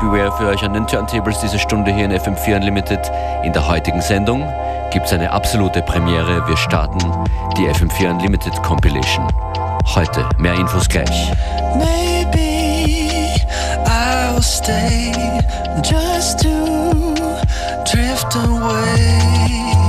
Beware für euch an den Turntables diese Stunde hier in FM4 Unlimited. In der heutigen Sendung gibt es eine absolute Premiere. Wir starten die FM4 Unlimited Compilation. Heute mehr Infos gleich. Maybe I'll stay just to drift away.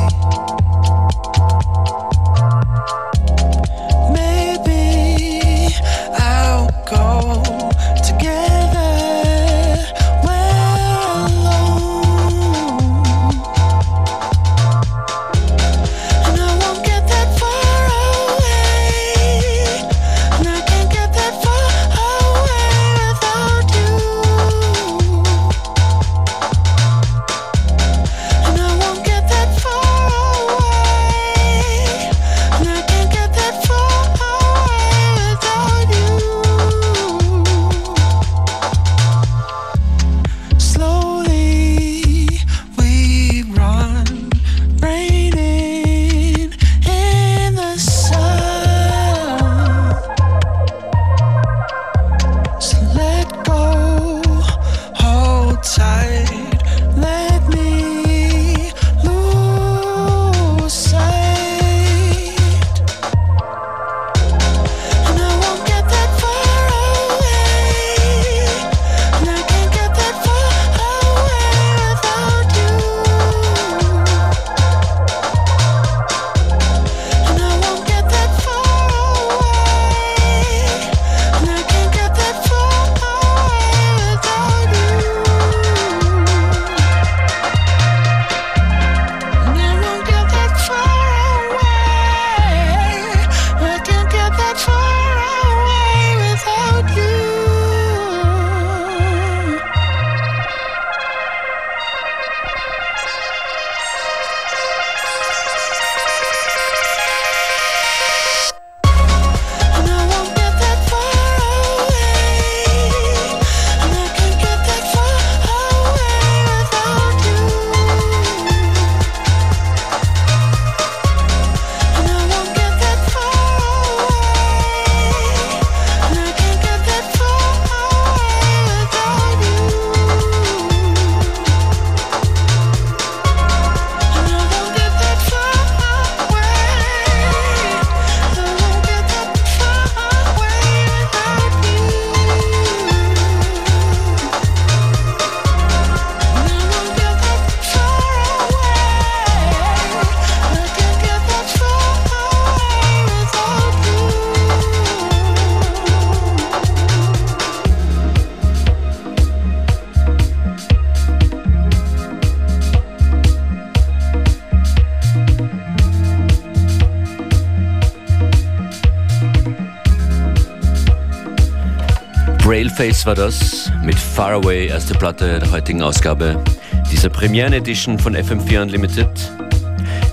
Face war das mit Far Away, erste Platte der heutigen Ausgabe dieser Premieren-Edition von FM4 Unlimited.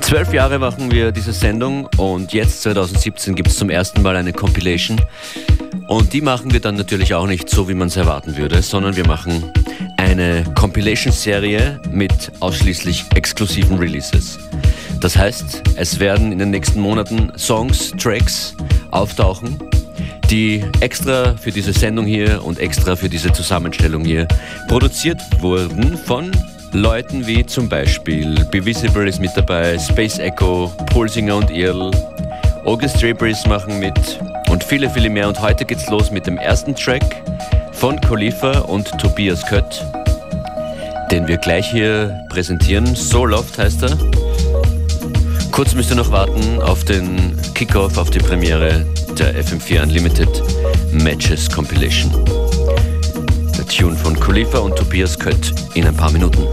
Zwölf Jahre machen wir diese Sendung und jetzt 2017 gibt es zum ersten Mal eine Compilation. Und die machen wir dann natürlich auch nicht so, wie man es erwarten würde, sondern wir machen eine Compilation-Serie mit ausschließlich exklusiven Releases. Das heißt, es werden in den nächsten Monaten Songs, Tracks auftauchen, die extra für diese Sendung hier und extra für diese Zusammenstellung hier produziert wurden von Leuten wie zum Beispiel Bevisible ist mit dabei, Space Echo, Pulsinger und Earl, August Draperies machen mit und viele, viele mehr. Und heute geht's los mit dem ersten Track von Khalifa und Tobias Kött, den wir gleich hier präsentieren. So Loft heißt er. Kurz müsst ihr noch warten auf den Kickoff, auf die Premiere der FM4 Unlimited Matches Compilation. Der Tune von Khalifa und Tobias Kött in ein paar Minuten.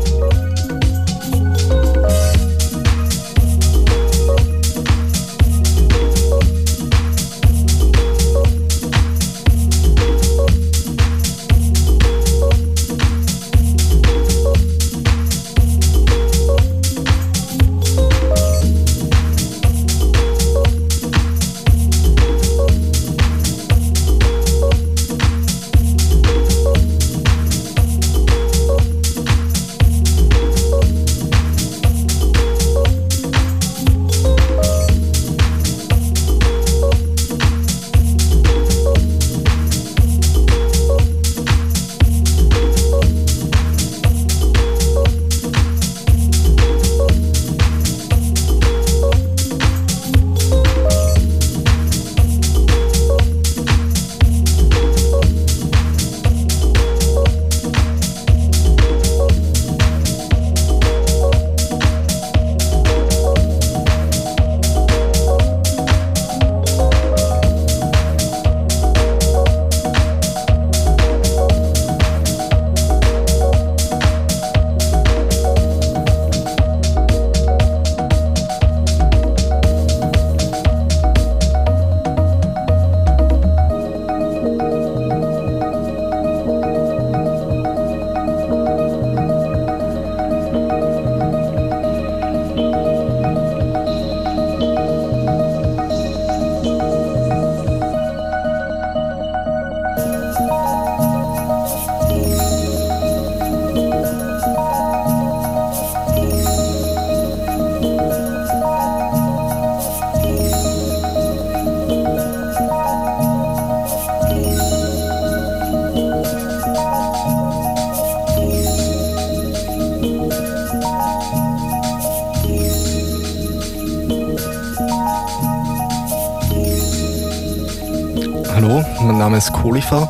Ist Kolifer.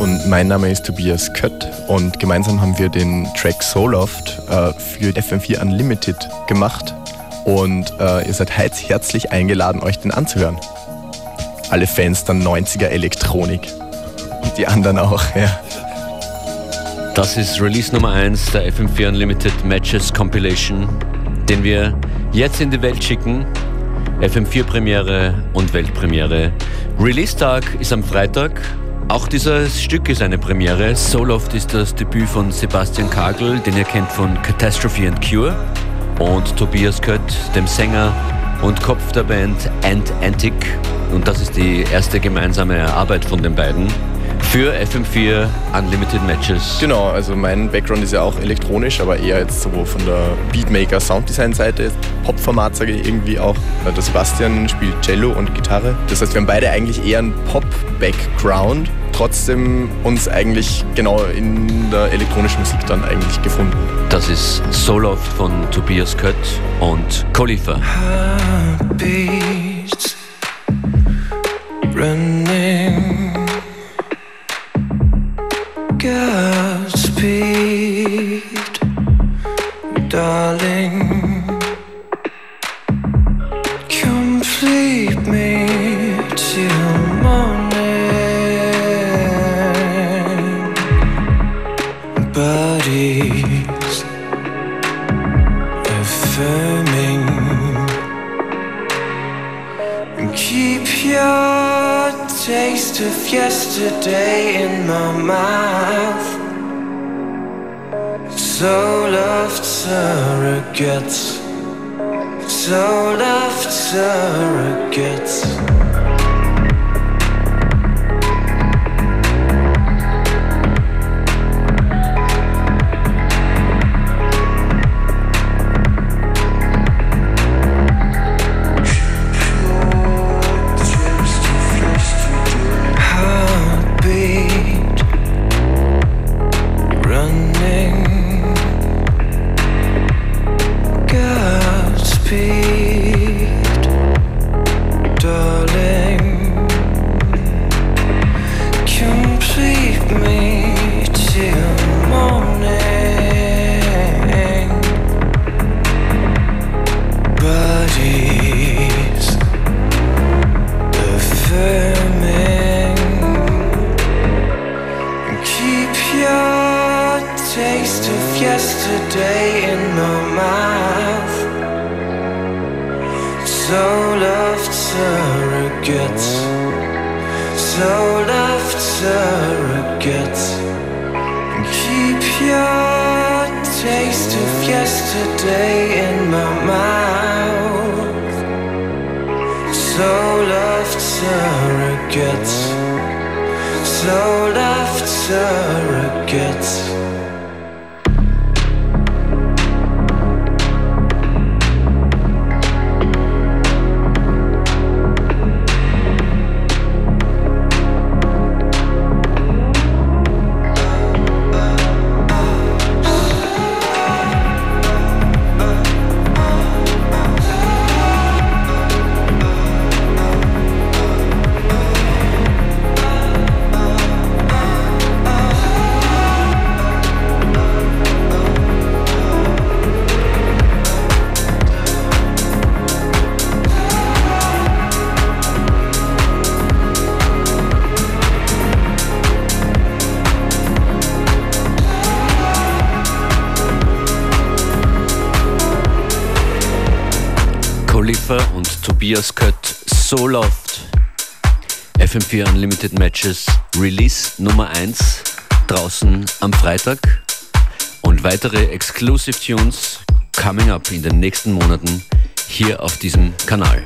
Und mein Name ist Tobias Kött und gemeinsam haben wir den Track Souloft äh, für FM4 Unlimited gemacht und äh, ihr seid herzlich eingeladen, euch den anzuhören. Alle Fans der 90er Elektronik und die anderen auch, ja. Das ist Release Nummer 1 der FM4 Unlimited Matches Compilation, den wir jetzt in die Welt schicken. FM4 Premiere und Weltpremiere. Release-Tag ist am Freitag. Auch dieses Stück ist eine Premiere. Soloft ist das Debüt von Sebastian Kagel, den ihr kennt von Catastrophe and Cure. Und Tobias Kött, dem Sänger und Kopf der Band Ant Antic. Und das ist die erste gemeinsame Arbeit von den beiden für FM4 Unlimited Matches. Genau, also mein Background ist ja auch elektronisch, aber eher jetzt so von der Beatmaker Sounddesign Seite, Pop-Format sage ich irgendwie auch. Der Sebastian spielt Cello und Gitarre. Das heißt, wir haben beide eigentlich eher einen Pop-Background, trotzdem uns eigentlich genau in der elektronischen Musik dann eigentlich gefunden. Das ist Soloft von Tobias Kött und Khalifa. running Godspeed, darling. Yesterday in my mouth. So loved surrogates, so loved surrogates. So Loft, FM4 Unlimited Matches, Release Nummer 1, draußen am Freitag und weitere Exclusive Tunes coming up in den nächsten Monaten hier auf diesem Kanal.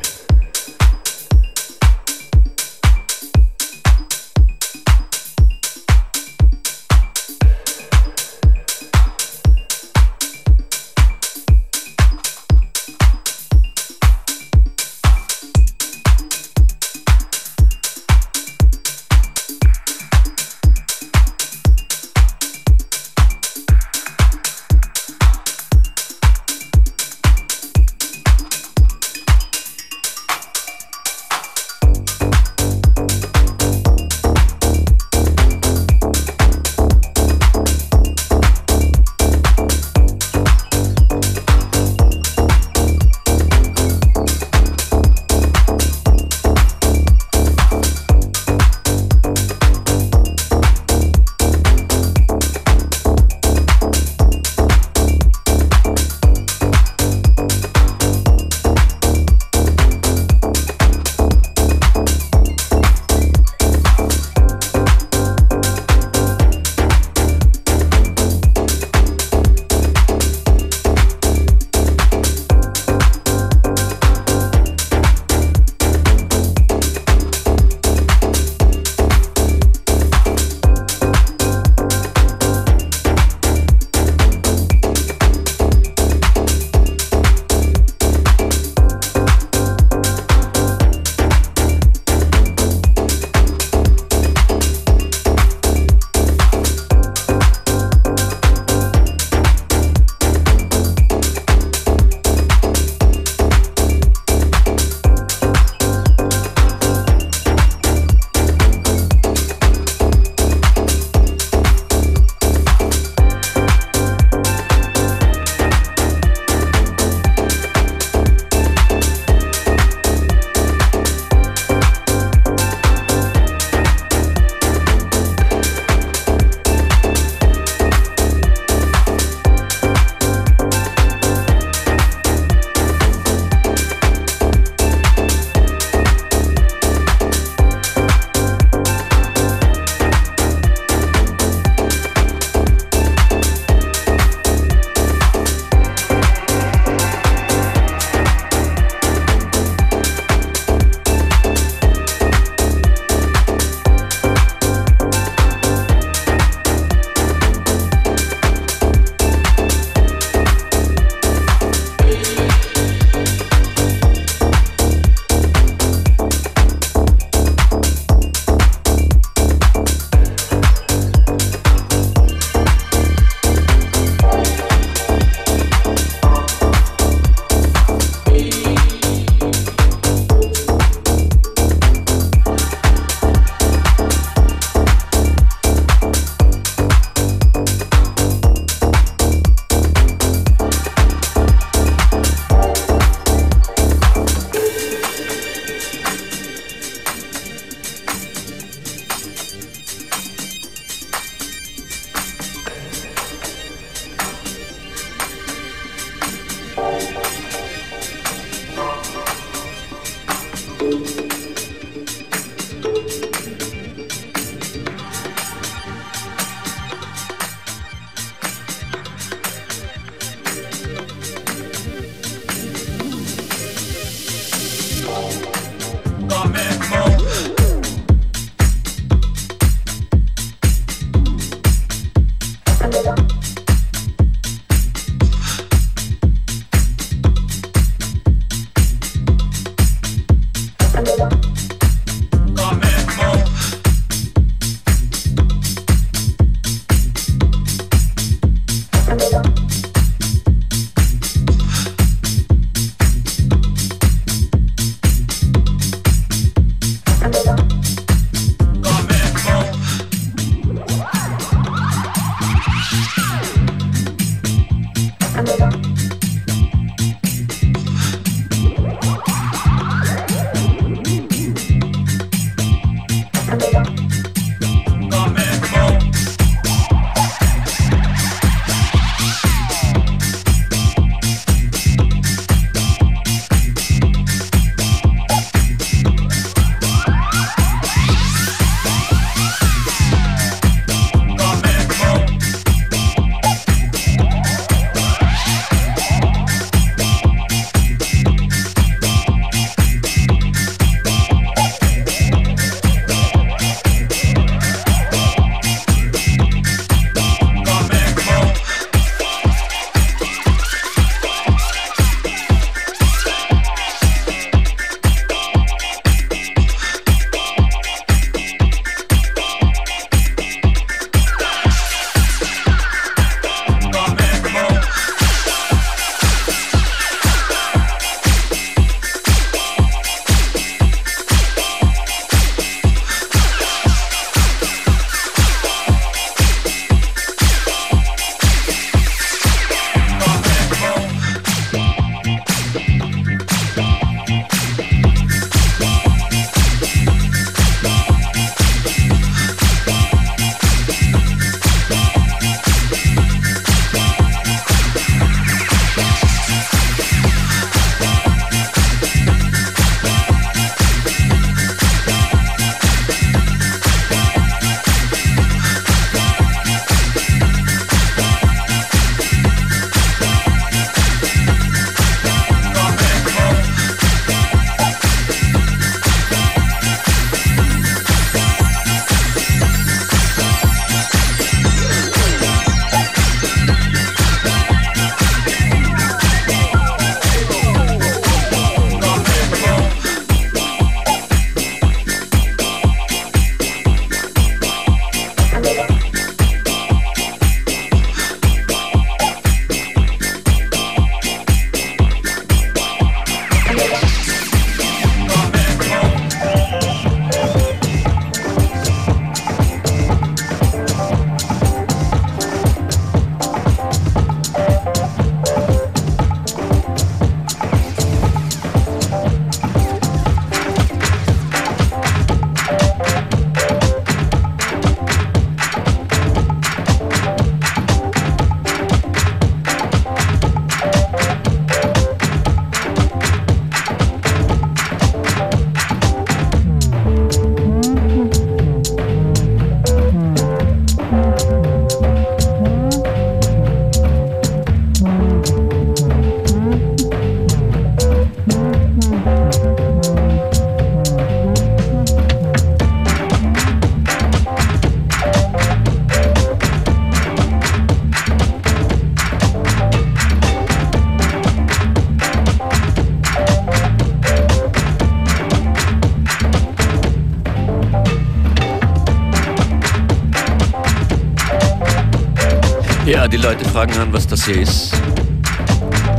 Die Leute fragen an, was das hier ist.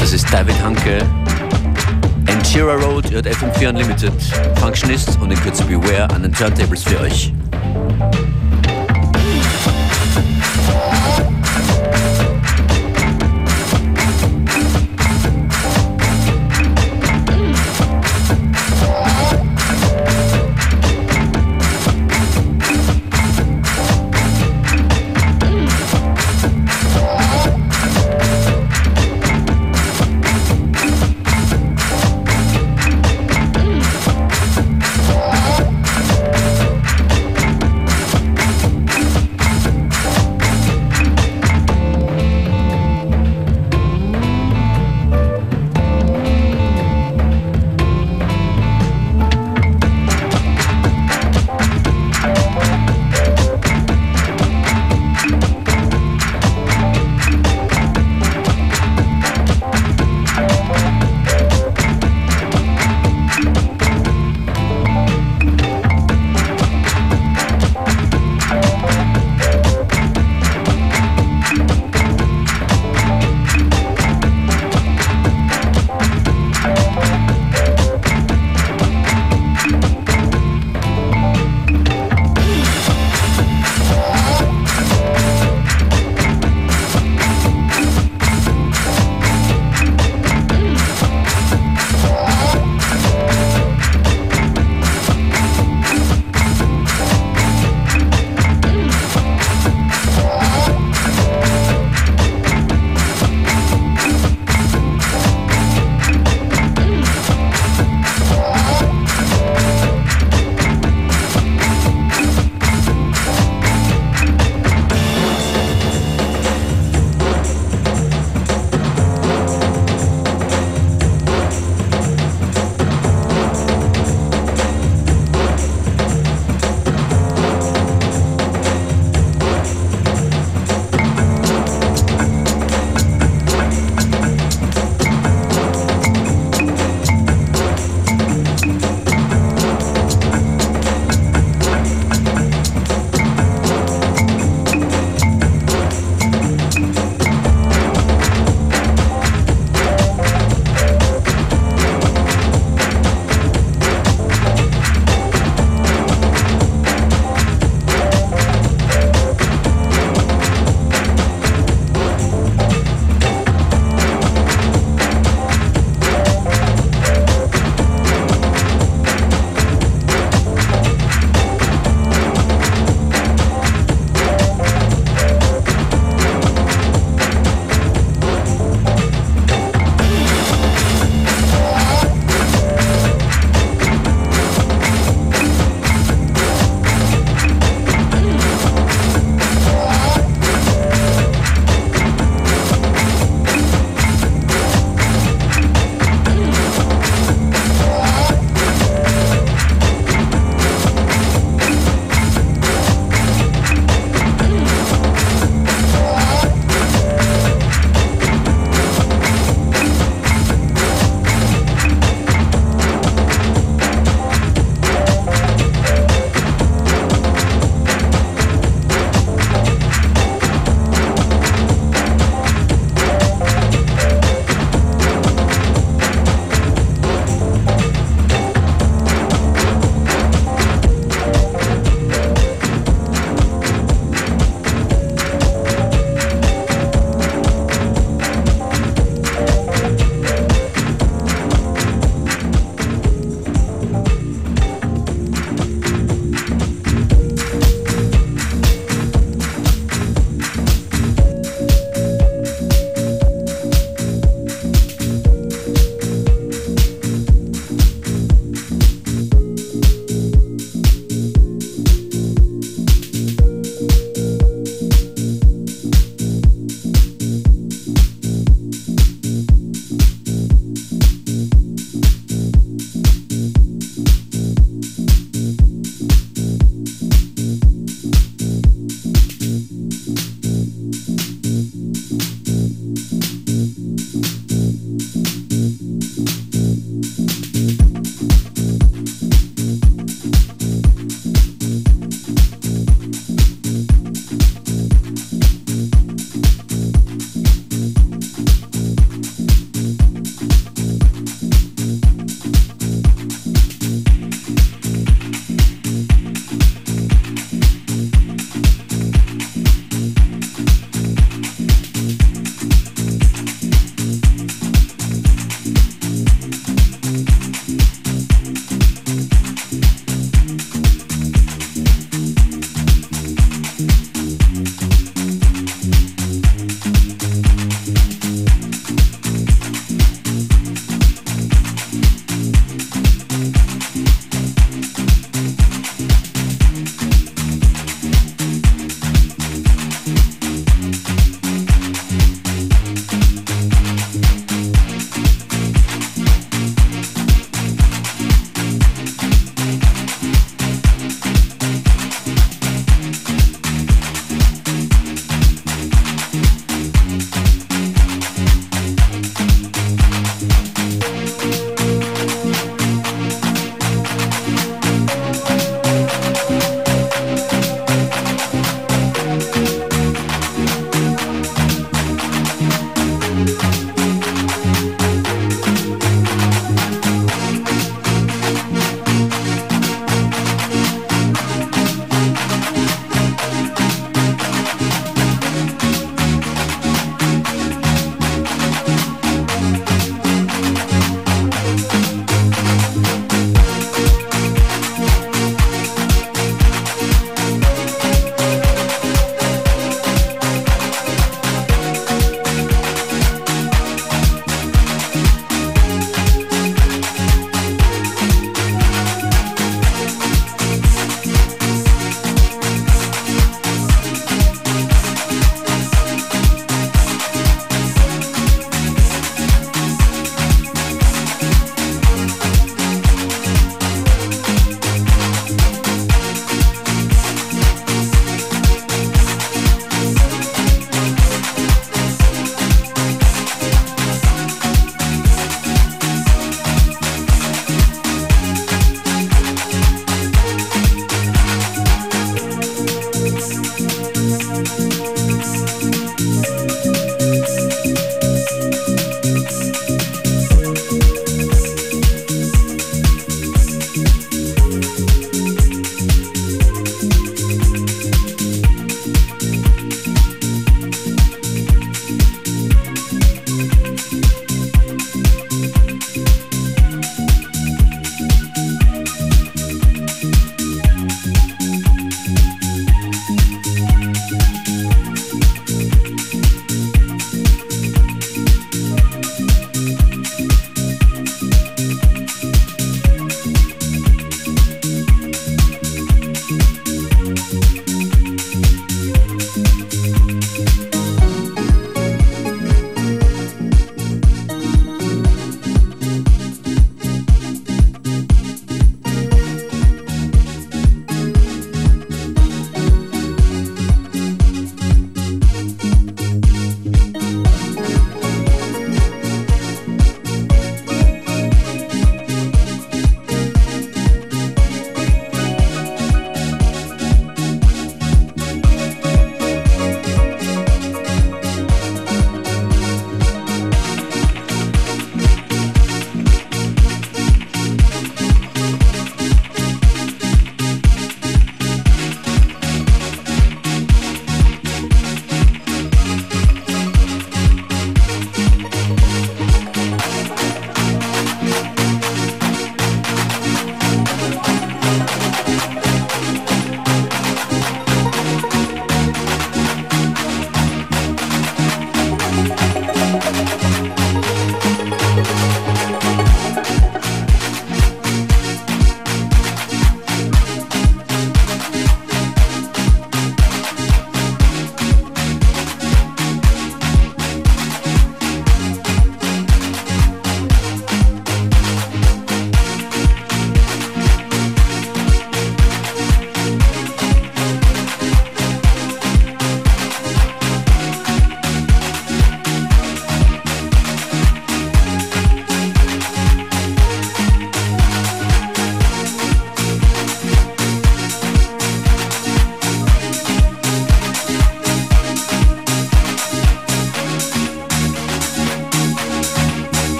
Das ist David Hanke. Enchira Road, ihr hört FM4 Unlimited. Functionist und in Kürze Beware an den Turntables für euch.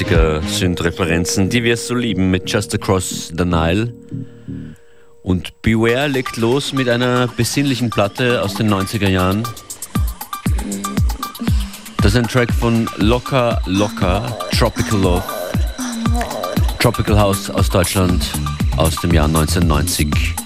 90er-Synth-Referenzen, die wir so lieben, mit Just Across the Nile. Und Beware legt los mit einer besinnlichen Platte aus den 90er Jahren. Das ist ein Track von Locker Locker, Tropical Love. Tropical House aus Deutschland aus dem Jahr 1990.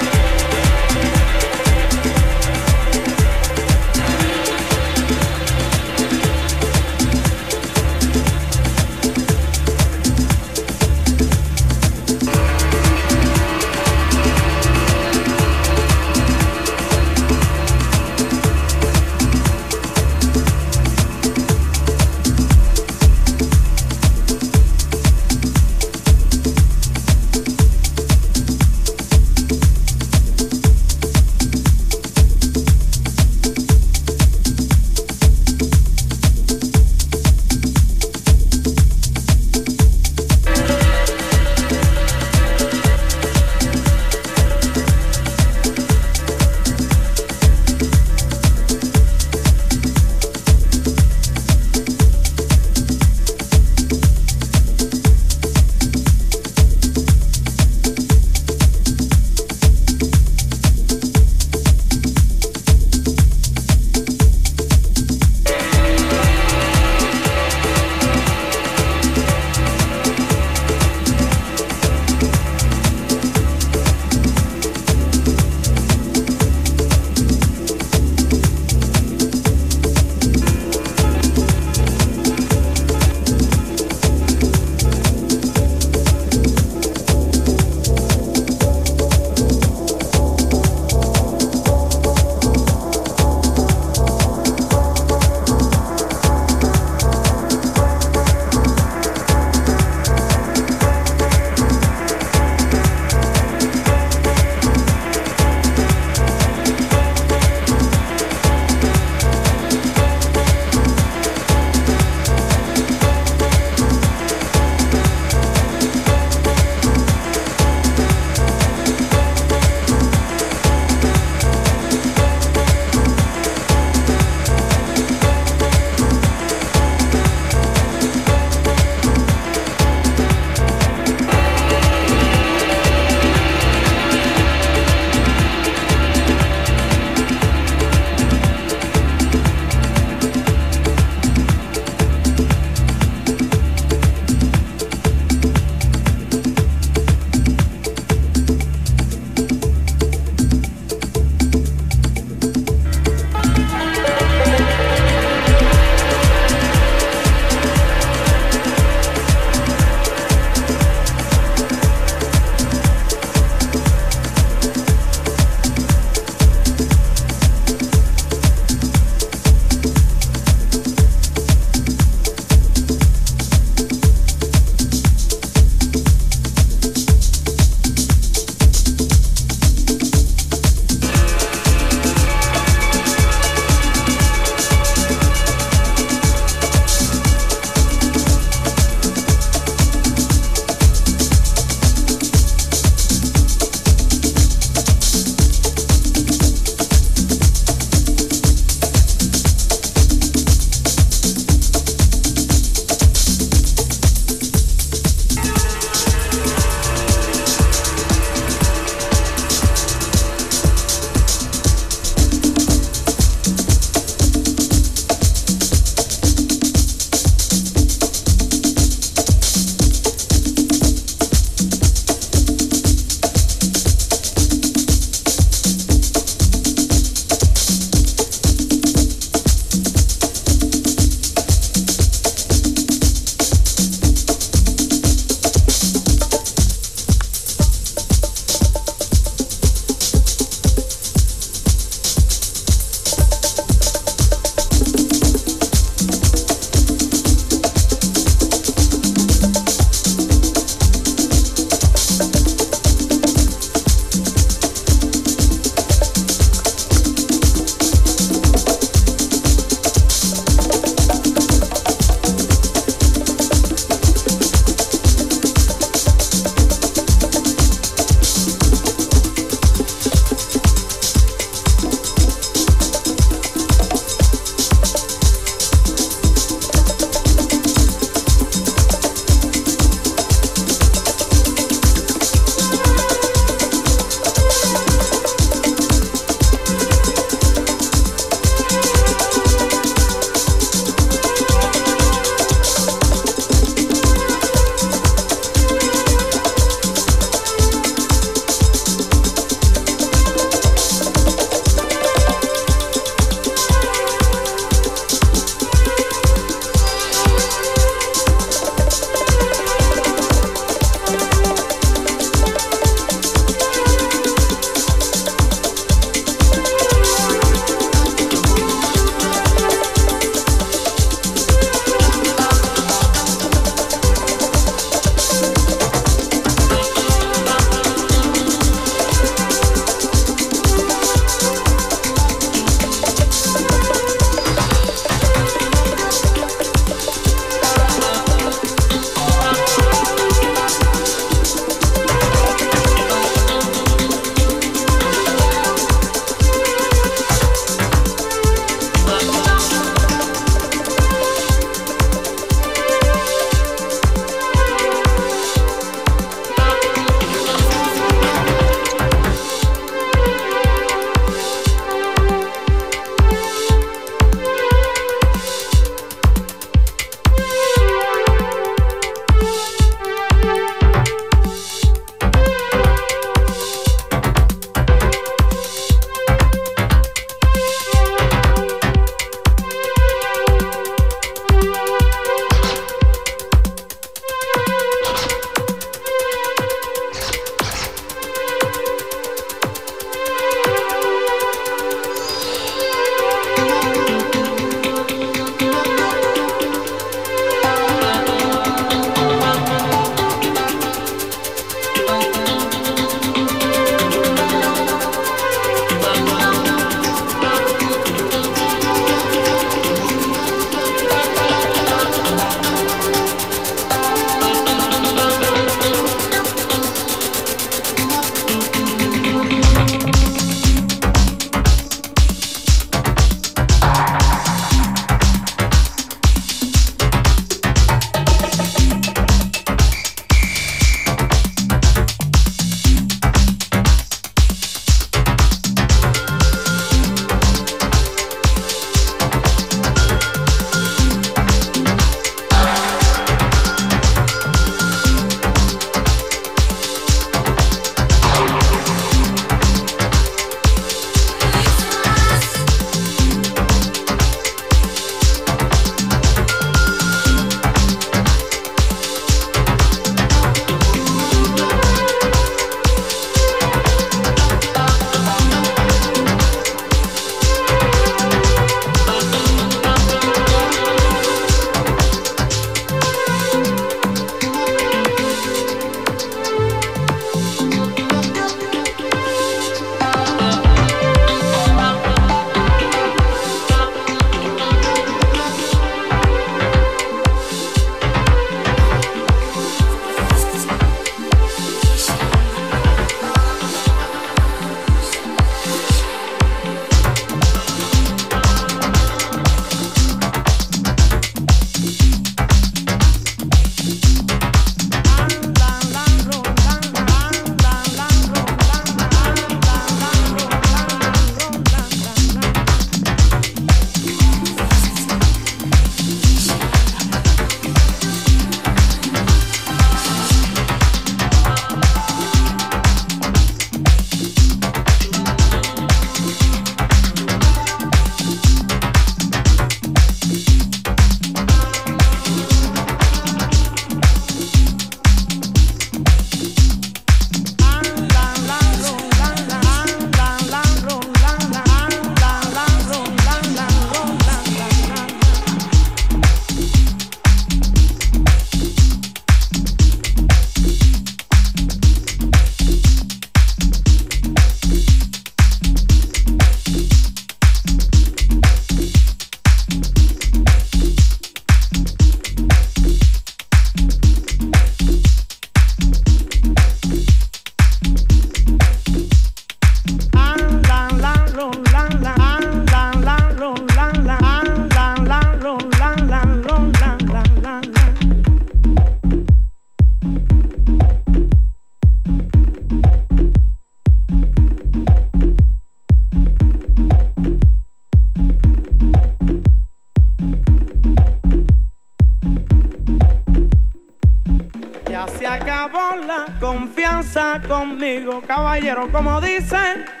Conmigo, caballero, como dicen.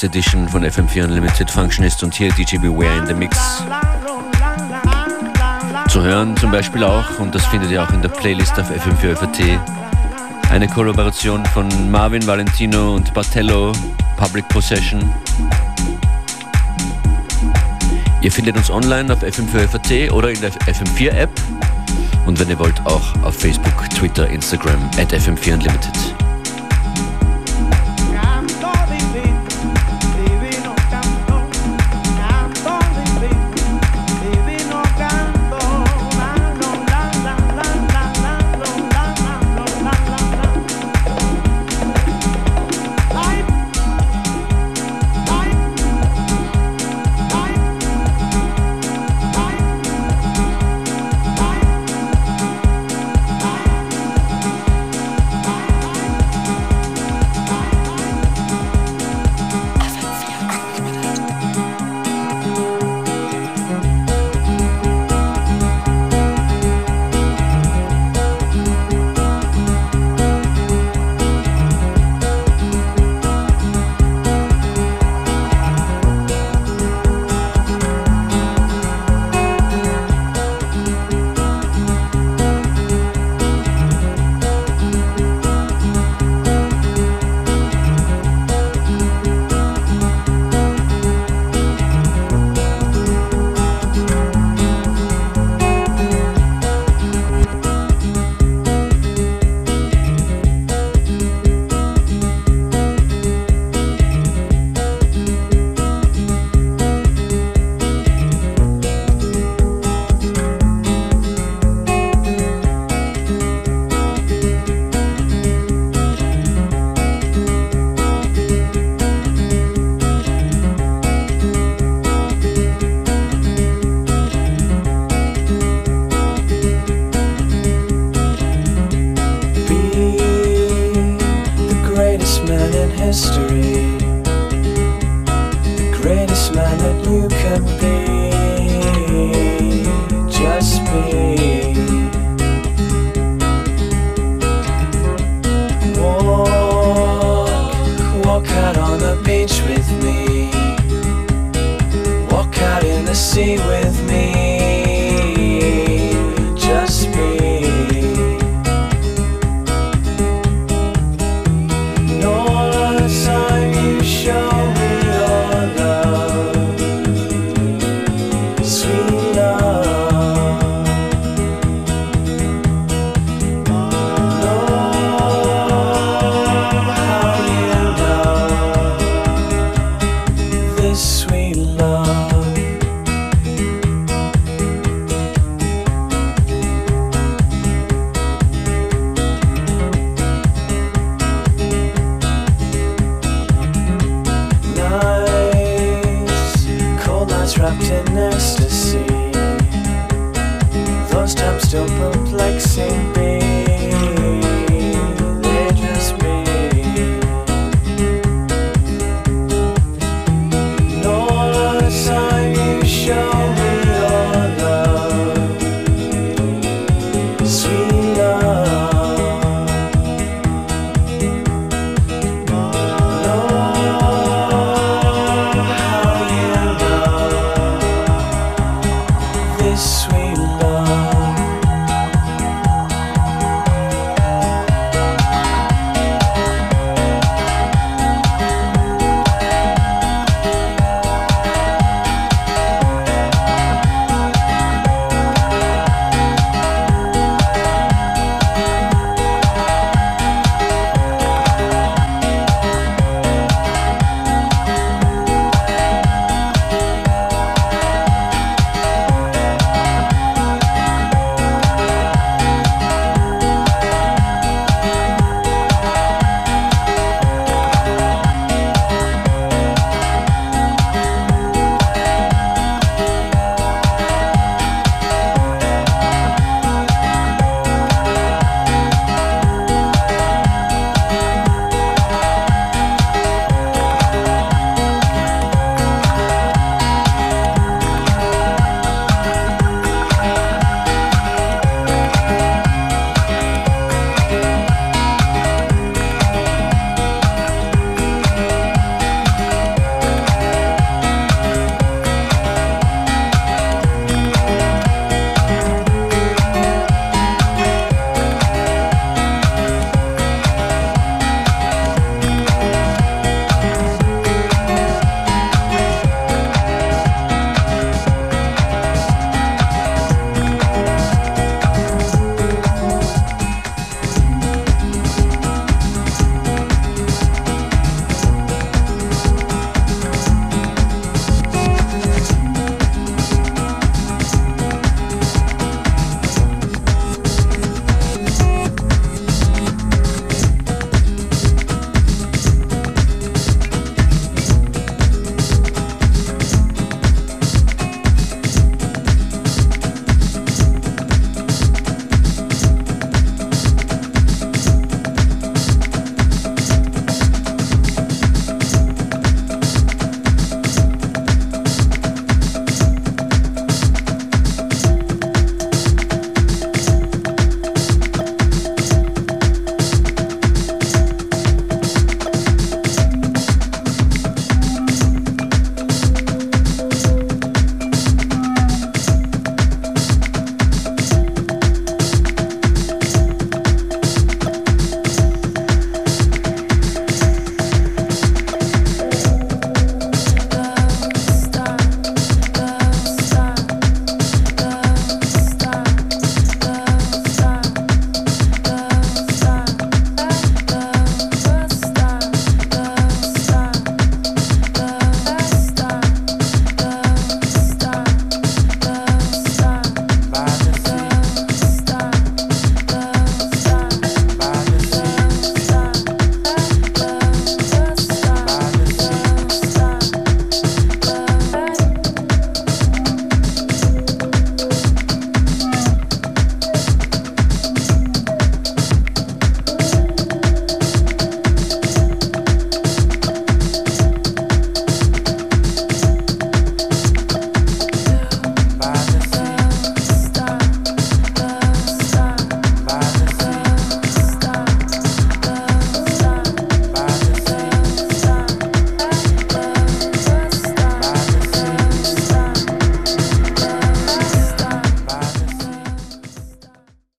Dienstags Edition von FM4 Unlimited Functionist und hier DJ Beware in the Mix. Zu hören zum Beispiel auch, und das findet ihr auch in der Playlist auf FM4 FAT, eine Kollaboration von Marvin Valentino und Bartello, Public Possession. Ihr findet uns online auf FM4 FAT oder in der FM4 App und wenn ihr wollt auch auf Facebook, Twitter, Instagram at FM4 Unlimited. with me.